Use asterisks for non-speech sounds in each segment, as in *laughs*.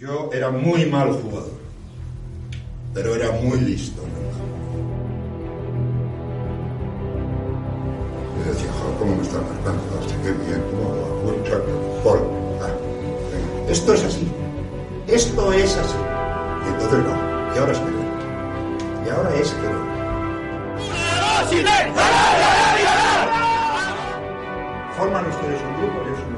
Yo era muy mal jugador, pero era muy listo. Yo decía, joder, ¿cómo me está marcando? Hasta qué bien, cómo por, ah, Esto es así. Esto es así. Y entonces no. Y ahora es que no. Y ahora es que no. Forman ustedes un grupo, yo soy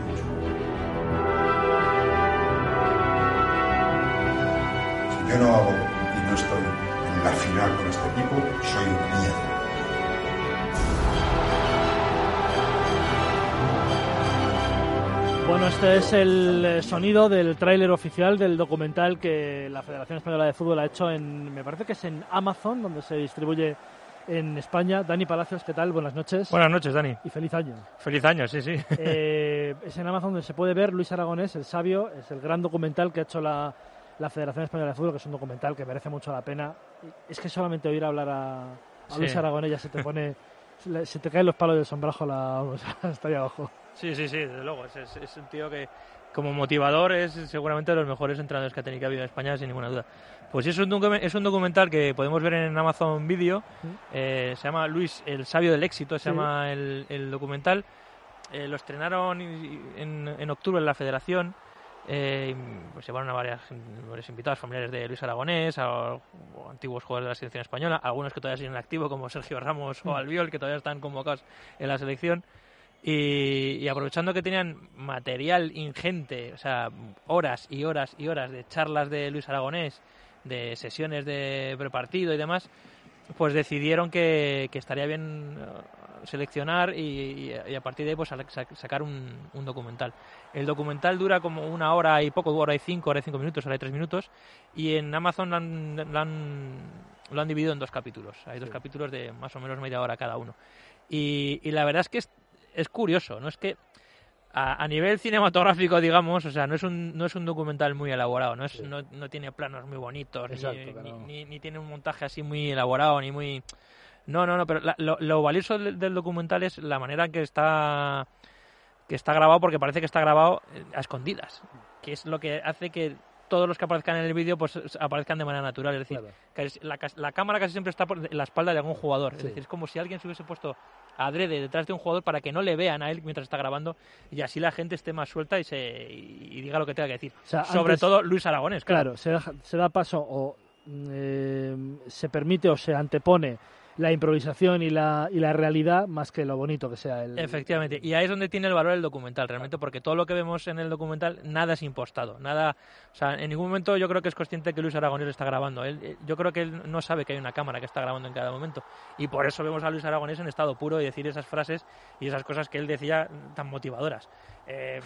yo no hago y no estoy en la final con este equipo, soy un miedo. Bueno, este es el eh, sonido del tráiler oficial del documental que la Federación Española de Fútbol ha hecho en, me parece que es en Amazon, donde se distribuye en España. Dani Palacios, ¿qué tal? Buenas noches. Buenas noches, Dani. Y feliz año. Feliz año, sí, sí. Eh, es en Amazon donde se puede ver Luis Aragonés, el sabio, es el gran documental que ha hecho la, la Federación Española de Fútbol, que es un documental que merece mucho la pena. Es que solamente oír hablar a, Luis Aragonés ya se te pone, *laughs* se te caen los palos del sombrajo la, *laughs* hasta ahí abajo. Sí, sí, sí, desde luego. Es, es, un tío que como motivador es seguramente de los mejores entrenadores que ha tenido que habido en España, sin ninguna duda. Pues es un, es un documental que podemos ver en Amazon Video. Eh, se llama Luis, el sabio del éxito, se llama el, documental. Eh, lo estrenaron en, en octubre en la Federación. Eh, pues llevaron a varias, varios invitados familiares de Luis Aragonés, a, antiguos jugadores de la selección española, algunos que todavía siguen en activo, como Sergio Ramos o mm. Albiol, que todavía están convocados en la selección. Y, aprovechando que tenían material ingente, o sea, horas y horas y horas de charlas de Luis Aragonés, de sesiones de prepartido y demás, pues decidieron que, estaría bien seleccionar y, a partir de ahí pues sacar un, documental. El documental dura como una hora y poco, hora y cinco, hora y cinco minutos, hora y tres minutos y en Amazon lo han, lo han, dividido en dos capítulos. Hay dos capítulos de más o menos media hora cada uno. Y, la verdad es que es curioso, no es que a, nivel cinematográfico, digamos, o sea, no es un, no es un documental muy elaborado, no, es, no, no, tiene planos muy bonitos, ni, ni, tiene un montaje así muy elaborado, ni muy... No, no, no, pero lo, valioso del, documental es la manera en que está, que está grabado, porque parece que está grabado eh, a escondidas, que es lo que hace que todos los que aparezcan en el vídeo pues aparezcan de manera natural. Es decir, la, cámara casi siempre está por la espalda de algún jugador. Es decir, es como si alguien se hubiese puesto adrede detrás de un jugador para que no le vean a él mientras está grabando y así la gente esté más suelta y, se, diga lo que tenga que decir. Sobre todo Luis Aragones. Claro, se, da, se, da, paso o eh, se permite o se antepone la improvisación y la, y la realidad más que lo bonito que sea el... Efectivamente, y ahí es donde tiene el valor el documental, realmente, porque todo lo que vemos en el documental, nada es impostado, nada... O sea, en ningún momento yo creo que es consciente que Luis Aragonés está grabando. Él, eh, yo creo que él no sabe que hay una cámara que está grabando en cada momento, y por eso vemos a Luis Aragonés en estado puro y decir esas frases y esas cosas que él decía tan motivadoras. Eh,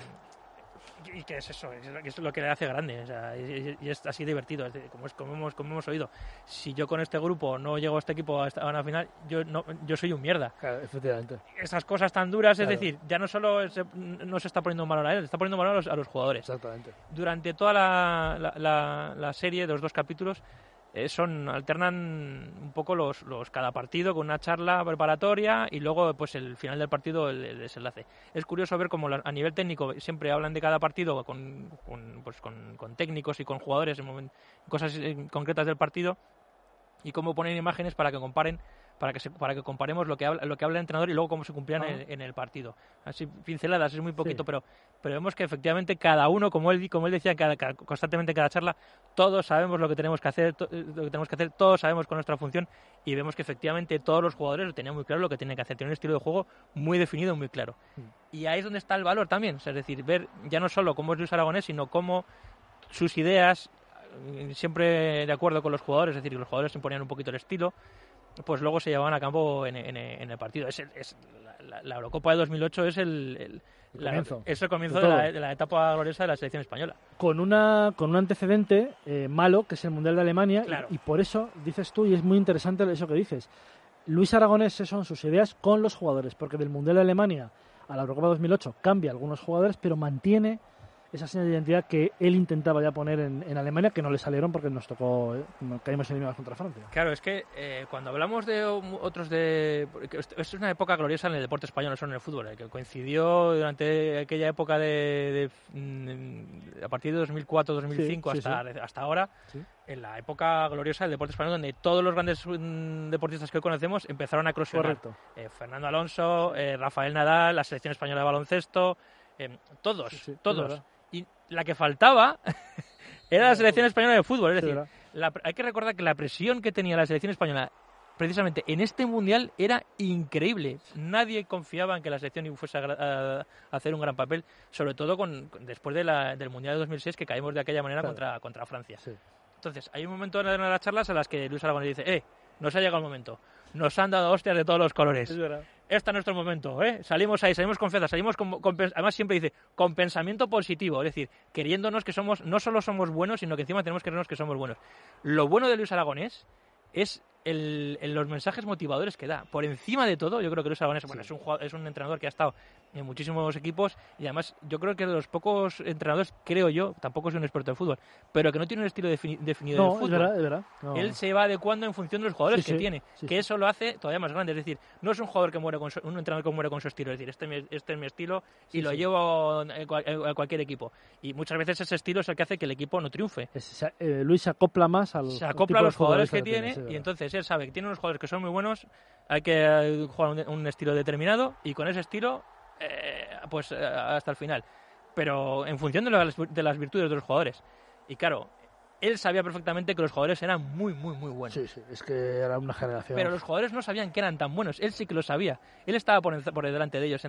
y que es eso, es lo que le hace grande, o sea, y, es así divertido, como, es, como, hemos, como hemos oído. Si yo con este grupo no llego a este equipo a, una final, yo, no, yo soy un mierda. Claro, efectivamente. Esas cosas tan duras, es decir, ya no solo se, no se está poniendo valor a él, se está poniendo valor a los, a los jugadores. Exactamente. Durante toda la, la, la serie los dos capítulos, eh, son alternan un poco los, los cada partido con una charla preparatoria y luego pues el final del partido el, desenlace. Es curioso ver cómo a nivel técnico siempre hablan de cada partido con, con, pues, con, con técnicos y con jugadores en cosas concretas del partido y cómo ponen imágenes para que comparen para que para que comparemos lo que habla lo que habla el entrenador y luego cómo se cumplían en, el partido. Así pinceladas es muy poquito pero pero vemos que efectivamente cada uno como él como él decía cada, constantemente en cada charla todos sabemos lo que tenemos que hacer eh, lo que tenemos que hacer todos sabemos con nuestra función y vemos que efectivamente todos los jugadores tenían muy claro lo que tienen que hacer. Tienen un estilo de juego muy definido muy claro. Mm. y ahí es donde está el valor también es decir ver ya no solo cómo es Luis Aragonés sino cómo sus ideas siempre de acuerdo con los jugadores, es decir, que los jugadores se imponían un poquito el estilo, pues luego se llevaban a campo en, el partido. Es, la, Eurocopa de 2008 es el, comienzo, es el comienzo de, la, etapa gloriosa de la selección española. Con, una, con un antecedente eh, malo, que es el Mundial de Alemania, y, por eso dices tú, y es muy interesante eso que dices, Luis Aragonés son sus ideas con los jugadores, porque del Mundial de Alemania a la Eurocopa 2008 cambia algunos jugadores, pero mantiene esa señal de identidad que él intentaba ya poner en, Alemania, que no le salieron porque nos tocó, eh, caímos eliminados contra Francia. Claro, es que eh, cuando hablamos de otros de... Esto es una época gloriosa en el deporte español, no solo en el fútbol, eh, que coincidió durante aquella época de... Mm, a partir de 2004-2005 hasta, hasta ahora, en la época gloriosa del deporte español, donde todos los grandes mm, deportistas que hoy conocemos empezaron a crossfit. Fernando Alonso, Rafael Nadal, la selección española de baloncesto... todos, todos y la que faltaba *laughs* era la selección española de fútbol. Es decir, hay que recordar que la presión que tenía la selección española precisamente en este mundial era increíble. Nadie confiaba en que la selección fuese a, hacer un gran papel, sobre todo con, después de la, del mundial de 2006 que caímos de aquella manera contra, contra Francia. Entonces, hay un momento en las charlas en las que Luis Aragonés dice, eh, nos ha llegado el momento. Nos han dado hostias de todos los colores. Este es nuestro momento, ¿eh? Salimos ahí, salimos con confianza, salimos con, además siempre dice, con pensamiento positivo, es decir, queriéndonos que somos, no solo somos buenos, sino que encima tenemos que creernos que somos buenos. Lo bueno de Luis Aragonés es el, los mensajes motivadores que da. Por encima de todo, yo creo que Luis Aragonés bueno, es, un, es un entrenador que ha estado en muchísimos equipos y además yo creo que de los pocos entrenadores, creo yo, tampoco soy un experto de fútbol, pero que no tiene un estilo definido de fútbol. Es verdad, es verdad. Él se va adecuando en función de los jugadores que tiene, que eso lo hace todavía más grande. Es decir, no es un jugador que muere con un entrenador que muere con su estilo, es decir, este, este es mi estilo y lo llevo a cualquier equipo. Y muchas veces ese estilo es el que hace que el equipo no triunfe. Eh, Luis se acopla más al Se acopla a los jugadores que tiene y entonces él sabe que tiene unos jugadores que son muy buenos, hay que eh, jugar un, estilo determinado y con ese estilo, eh, pues eh, hasta el final. Pero en función de las, de las virtudes de los jugadores. Y claro, él sabía perfectamente que los jugadores eran muy, muy, muy buenos. Sí, sí, es que era una generación. Pero los jugadores no sabían que eran tan buenos. Él sí que lo sabía. Él estaba por, por delante de ellos,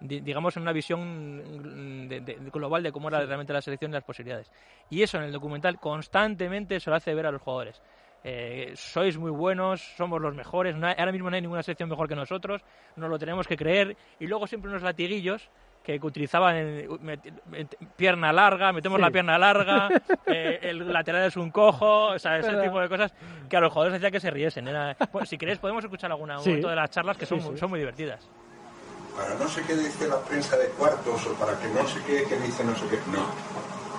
digamos, en una visión global de cómo era realmente la selección y las posibilidades. Y eso en el documental constantemente se lo hace ver a los jugadores. Eh, sois muy buenos, somos los mejores, ahora mismo no hay ninguna selección mejor que nosotros, nos lo tenemos que creer, y luego siempre unos latiguillos que utilizaban pierna larga, metemos la pierna larga, *laughs* eh, el lateral es un cojo, o sea, ese tipo de cosas que a los jugadores hacía que se riesen. si queréis podemos escuchar alguna de las charlas que son, son muy divertidas. Para no sé qué dice la prensa de cuartos o para que no sé qué, qué dice no sé qué. No.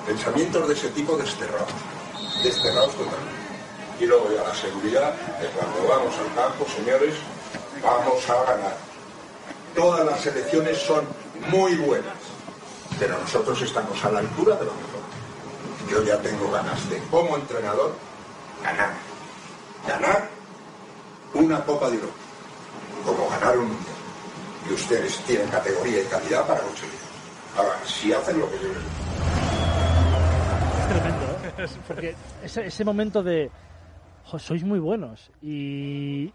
Pensamientos de ese tipo desterrados. Desterrados totalmente. Y luego ya la seguridad de cuando vamos al campo, señores, vamos a ganar. Todas las elecciones son muy buenas, pero nosotros estamos a la altura de lo mejor. Yo ya tengo ganas de, como entrenador, ganar. Ganar una Copa de Europa, como ganar un Mundial. Y ustedes tienen categoría y calidad para conseguirlo. Ahora, si hacen lo que yo les digo. Es tremendo, ¿eh? Porque ese momento de sois muy buenos. Y,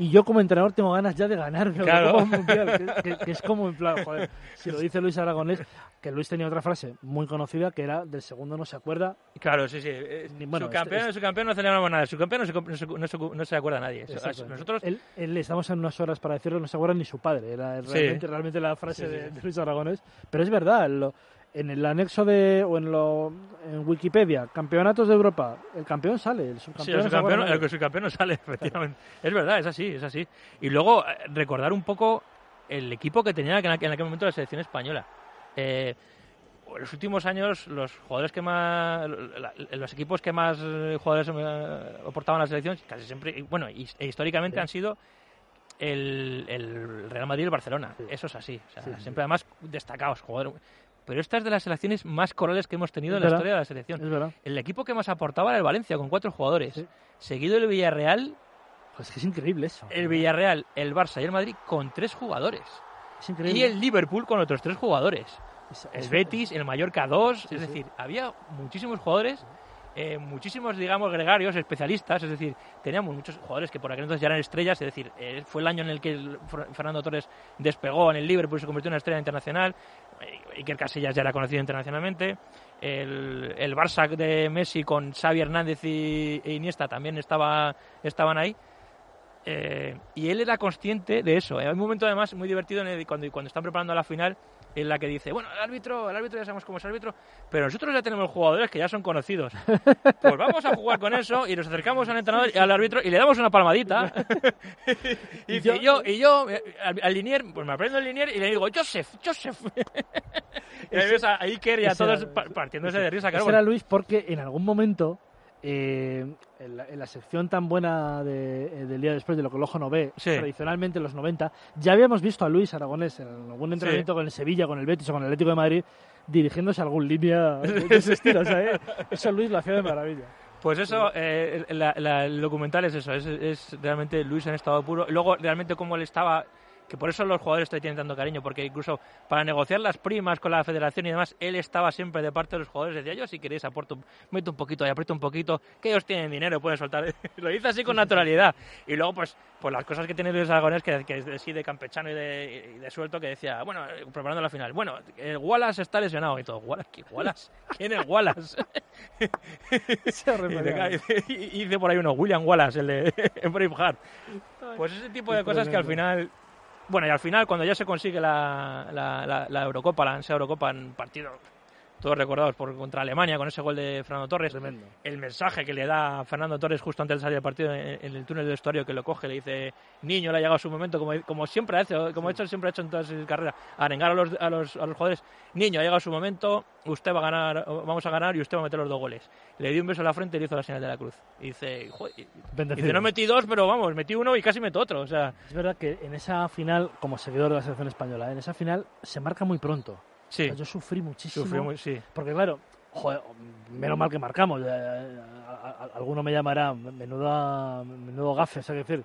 y yo como entrenador tengo ganas ya de ganar claro. mundial, *laughs* que, es como en plan, joder, si lo dice Luis Aragonés, que Luis tenía otra frase muy conocida que era del segundo no se acuerda. Claro, sí, sí. Eh, su, campeón, su campeón no celebramos nada, su campeón no se, no se, acuerda nadie. Nosotros... Él, él, estamos en unas horas para decirlo, no se acuerda ni su padre, era realmente, realmente la frase de, Luis Aragonés, pero es verdad, lo, en el anexo de o en lo en Wikipedia campeonatos de Europa el campeón sale el subcampeón, sí, el, subcampeón, el subcampeón sale *laughs* efectivamente. Es verdad es así es así. Y luego eh, recordar un poco el equipo que tenía en aquel, momento la selección española. Eh, en los últimos años los jugadores que más los equipos que más eh, jugadores aportaban a la selección casi siempre bueno e históricamente han sido el, el, Real Madrid y el Barcelona. Eso es así. siempre además destacados, jugadores pero esta es de las selecciones más corales que hemos tenido en la historia de la selección. El equipo que más aportaba era el Valencia, con cuatro jugadores. Seguido el Villarreal. Pues es increíble eso. El Villarreal, el Barça y el Madrid con tres jugadores. Y el Liverpool con otros tres jugadores. el Betis, el Mallorca dos. es decir, había muchísimos jugadores. Eh, muchísimos, digamos, gregarios, especialistas, es decir, teníamos muchos jugadores que por aquel entonces ya eran estrellas, es decir, eh, fue el año en el que Fernando Torres despegó en el Liverpool y se convirtió en una estrella internacional, Iker Casillas ya era conocido internacionalmente. El, el Barça de Messi con Xavi Hernández y, e Iniesta también estaba, estaban ahí. Eh, y él era consciente de eso. Hay un momento además muy divertido en cuando, cuando están preparando la final en la que dice, bueno, el árbitro, el árbitro ya sabemos cómo es el árbitro, pero nosotros ya tenemos jugadores que ya son conocidos. Pues vamos a jugar con eso y nos acercamos al entrenador y al árbitro y le damos una palmadita. *laughs* y, y yo, y yo eh, al, al linier, pues me aprendo el linier y le digo, Joseph, Joseph. *laughs* y ahí ves a Iker y a ese todos era- pa- partiéndose de risa. Claro, Ese era Luis porque en algún momento, eh, en, la, en la sección tan buena de- eh, del día después de lo que el ojo no ve, Sí. tradicionalmente en los 90, ya habíamos visto a Luis Aragonés en algún entrenamiento con el Sevilla, con el Betis o con el Atlético de Madrid, dirigiéndose a algún línea de, *laughs* de ese estilo. o sea, eh, eso Luis lo hacía de maravilla. Pues eso, eh, la- la- el documental es eso, es, es realmente Luis en estado puro. Luego, realmente, cómo él estaba, que por eso los jugadores te tienen tanto cariño, porque incluso para negociar las primas con la federación y demás, él estaba siempre de parte de los jugadores. Decía, yo si queréis aporto, meto un poquito y aprieto un poquito, que ellos tienen dinero, pueden soltar. *laughs* Lo dice así con naturalidad. Y luego, pues, pues las cosas que tiene Luis Aragonés, que, que es de, sí, de campechano y de, y de suelto, que decía, bueno, eh, preparando la final, bueno, el Wallace está lesionado y todo. ¿Wallace? ¿Qué Wallace? ¿Quién es Wallace? *laughs* Se Y dice por ahí uno, William Wallace, el de *laughs* Braveheart. Pues ese tipo de cosas que al final... Bueno, y al final, cuando ya se consigue la, la, la, Eurocopa, la ansia Eurocopa en partido, todos recordados por contra Alemania con ese gol de Fernando Torres, Tremendo. el mensaje que le da Fernando Torres justo antes de salir del partido en, en el túnel de vestuario que lo coge, le dice, niño, le ha llegado su momento, como, como siempre hace, como ha hecho, siempre ha hecho en toda su carrera, arengar a los, a, los, a los jugadores, niño, ha llegado su momento, usted va a ganar, vamos a ganar y usted va a meter los dos goles. Le dio un beso en la frente y le hizo la señal de la cruz. Y dice, "Joder", y- Bendecido. dice, no metí dos, pero vamos, metí uno y casi meto otro. O sea, Es verdad que en esa final, como seguidor de la selección española, en esa final se marca muy pronto. Sí, yo sufrí muchísimo. sufrió muy, sí. Porque claro, joder, menos mal que marcamos. eh, a- alguno me llamará menuda, menudo gafe, o sea, que decir,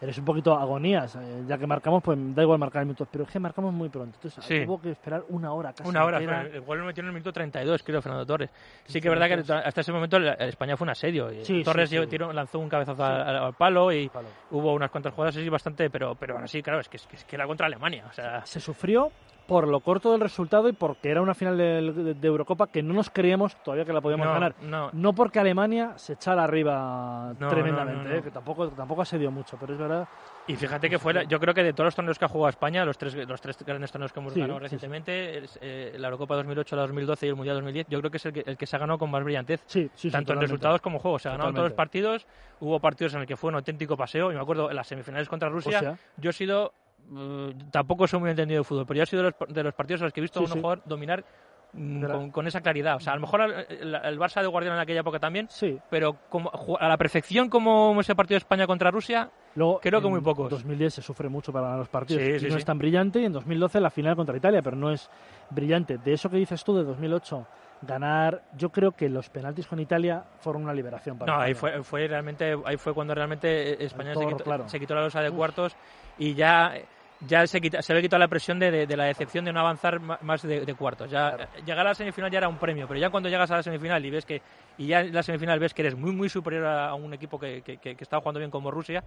eres un poquito agonías. eh, ya que marcamos, pues da igual marcar minutos, pero es que marcamos muy pronto. Entonces Sí. hubo que esperar una hora casi. Una hora, fue- el gol lo metió en el minuto 32, creo, Fernando Torres. Sí que es verdad que hasta ese momento España fue un asedio. Sí, Torres tiró- lanzó un cabezazo al, al palo y Palo. hubo unas cuantas jugadas así bastante, pero, pero aún así, claro, es que, es que, es que era contra Alemania. O sea, Se sufrió por lo corto del resultado y porque era una final de, Eurocopa que no nos creíamos todavía que la podíamos no, ganar. no, No porque Alemania se echara arriba No, tremendamente, eh, que tampoco, tampoco asedió mucho, pero es verdad. Y fíjate que fue, la- yo creo que de todos los torneos que ha jugado España, los tres, los tres grandes torneos que hemos Sí, ganado sí, recientemente, eh, la Eurocopa 2008, la 2012 y el Mundial 2010, yo creo que es el que, el que se ha ganado con más brillantez. Sí, sí, sí, tanto en resultados como juegos. Se ganaron todos los partidos, hubo partidos en el que fue un auténtico paseo. Y me acuerdo en las semifinales contra Rusia, Rusia. yo he sido. Eh, tampoco soy muy entendido de fútbol, pero yo he sido de los, de los partidos en los que he visto Sí, a un sí. jugador dominar mm, con, con esa claridad. O sea, a lo mejor el, Barça de Guardiola en aquella época también, Sí, pero como, a la perfección como ese partido de España contra Rusia, Luego, Creo que en muy pocos. 2010 se sufre mucho para ganar los partidos. Sí, y sí, no es tan brillante. Y en 2012 la final contra Italia, pero no es brillante. De eso que dices tú de 2008, ganar, yo creo que los penaltis conItalia fueron una liberación para No, ahí fue, fue realmente, ahí fue cuando realmente eh, España se quitó, claro. se quitó la losa de cuartos y ya, ya se, quita- se había quitado la presión de, de- de la decepción de no avanzar más de, de cuartos. Ya, Claro. Llegar a la semifinal ya era un premio, pero ya cuando llegas a la semifinal y ves que y ya en la semifinal ves que eres muy muy superior a, a un equipo que, que, que- que está jugando bien como Rusia,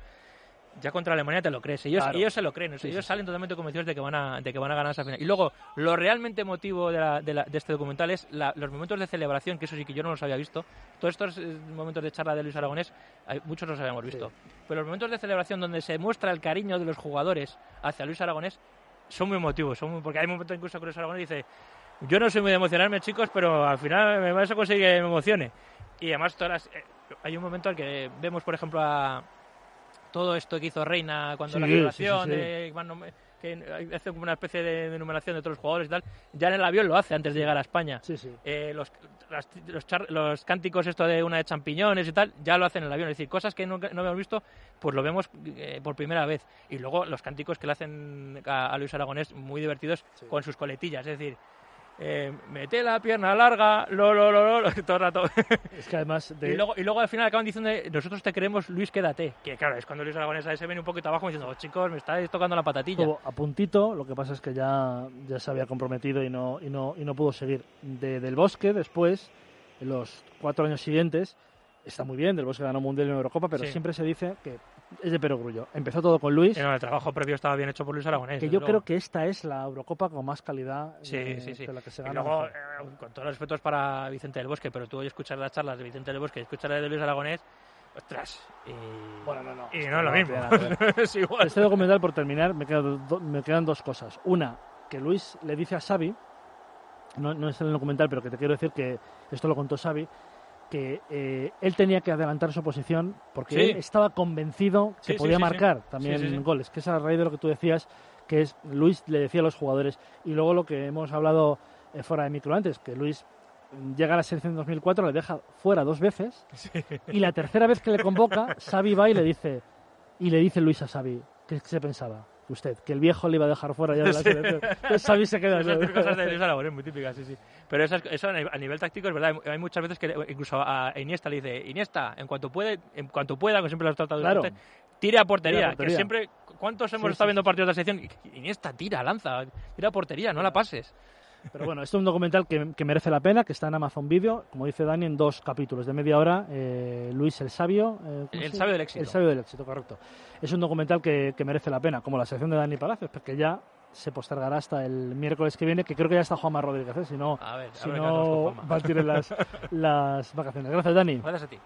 ya contra Alemania te lo crees. Ellos, Claro. ellos se lo creen. Sí, ellos sí, salen totalmente convencidos de que van a, de que van a ganar esa final. Y luego, lo realmente emotivo de, la- de la- de este documental es la- los momentos de celebración, que eso sí que yo no los había visto. Todos estos eh, momentos de charla de Luis Aragonés, hay- muchos los habíamos visto. Pero los momentos de celebración donde se muestra el cariño de los jugadores hacia Luis Aragonés son muy emotivos. Son muy- porque hay momentos incluso que Luis Aragonés dice, yo no soy muy de emocionarme, chicos, pero al final me vais a conseguir que me emocione. Y además, todas las- eh, hay un momento en que vemos, por ejemplo, a todo esto que hizo Reina cuando Sí, la sí, sí. van nom- que hace como una especie de, de numeración de todos los jugadores y tal, ya en el avión lo hace antes de llegar a España. Sí, sí. Eh, los, las- los, char- los cánticos esto de una de champiñones y tal, ya lo hacen en el avión. Es decir, cosas que no, no habíamos visto, pues lo vemos eh, por primera vez. Y luego los cánticos que le hacen a, a Luis Aragonés, muy divertidos, con sus coletillas. Es decir, eh, mete la pierna larga, lo, lo, lo, lo, *laughs* todo el rato. *laughs* Es que además de... Y luego, y luego al final acaban diciendo, nosotros te queremos, Luis, quédate. Que claro, es cuando Luis Aragonés ahí se viene un poquito abajo diciendo, oh, chicos, me estáis tocando la patatilla. Estuvo a puntito, lo que pasa es que ya, ya se había comprometido y no, y no, y no pudo seguir. De, del Bosque, después, en los cuatro años siguientes, está muy bien, Del Bosque ganó Mundial y Eurocopa, pero Sí. siempre se dice que es de perogrullo. Empezó todo con Luis, no, el trabajo previo estaba bien hecho por Luis Aragonés. que yo luego. creo que esta es la Eurocopa con más calidad Sí, eh, sí, sí. de la que se Y gana. luego, eh, con todos los respetos para Vicente del Bosque, pero tú hoy escuchar las charlas de Vicente del Bosque y escuchar las de Luis Aragonés, ostras. Y, Bueno, no, no, y no es lo mismo. *laughs* es igual. Este documental, por terminar, me, quedan do- me quedan dos cosas. Una, que Luis le dice a Xavi, no, no es en el documental, pero que te quiero decir que esto lo contó Xavi, que eh, él tenía que adelantar su posición porque Sí. él estaba convencido que Sí, podía sí, marcar también goles, que es a raíz de lo que tú decías, que es Luis le decía a los jugadores, y luego lo que hemos hablado eh, fuera de micro antes, que Luis mm, llega a la selección en 2004, le deja fuera dos veces, *laughs* y la tercera vez que le convoca, Xavi va y le dice, y le dice Luis a Xavi, ¿qué se pensaba? Usted, que el viejo le iba a dejar fuera ya de la selección. Entonces Xavi se queda. *laughs* Esas cosas de Luis Aragonés, muy típicas, sí, sí. Pero esas- eso a nivel táctico es verdad. Hay- muchas veces que incluso a Iniesta le dice, Iniesta, en cuanto puede, en cuanto pueda, que siempre lo has tratado Claro. durante, tire a portería. Tira a portería. Que siempre, ¿cuántos hemos Sí, estado sí, viendo partidos de la selección? Iniesta, tira, lanza, tira a portería, no la pases. Pero bueno, esto es un documental que, que merece la pena, que está en Amazon Video, como dice Dani, en dos capítulos de media hora. eh, Luis el Sabio. eh, ¿cómo El sabio del éxito. El Sabio del Éxito, correcto. Es un documental que, que merece la pena, como la sección de Dani Palacios, porque ya se postergará hasta el miércoles que viene, que creo que ya está Juanma Rodríguez, ¿eh? si no, A ver, a si ver no va a tirar las, *laughs* las vacaciones. Gracias, Dani. Gracias a ti.